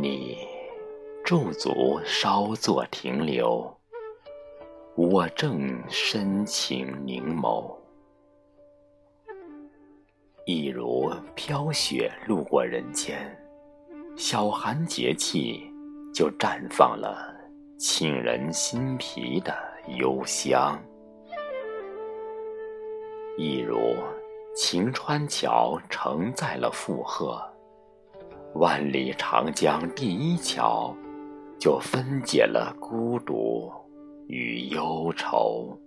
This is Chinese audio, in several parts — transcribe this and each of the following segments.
你驻足稍作停留，我正深情凝眸。一如飘雪路过人间，小寒节气就绽放了沁人心脾的幽香。一如晴川桥承载了负荷。万里长江第一桥，就分解了孤独与忧愁。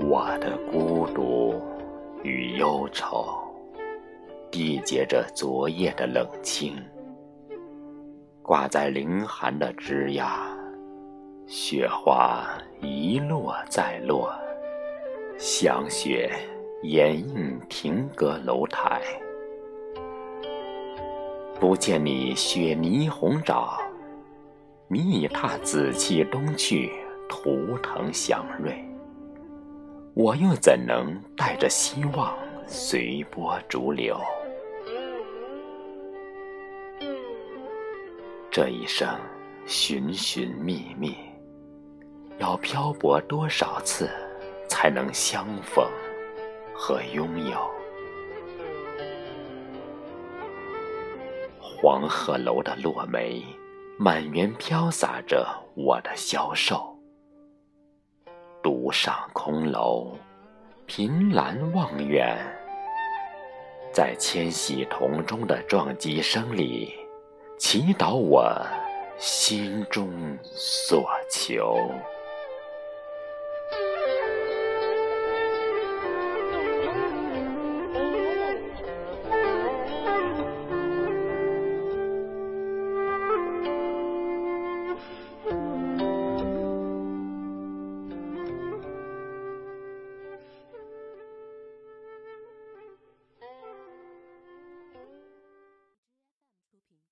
我的孤独与忧愁，缔结着昨夜的冷清，挂在凌寒的枝桠。雪花一落再落，香雪掩映亭阁楼台。不见你雪霓虹爪，你已踏紫气东去，图腾祥瑞。我又怎能带着希望随波逐流？这一生寻寻觅觅。要漂泊多少次，才能相逢和拥有？黄鹤楼的落梅，满园飘洒着我的消瘦。独上空楼，凭栏望远，在千禧同中的撞击声里，祈祷我心中所求。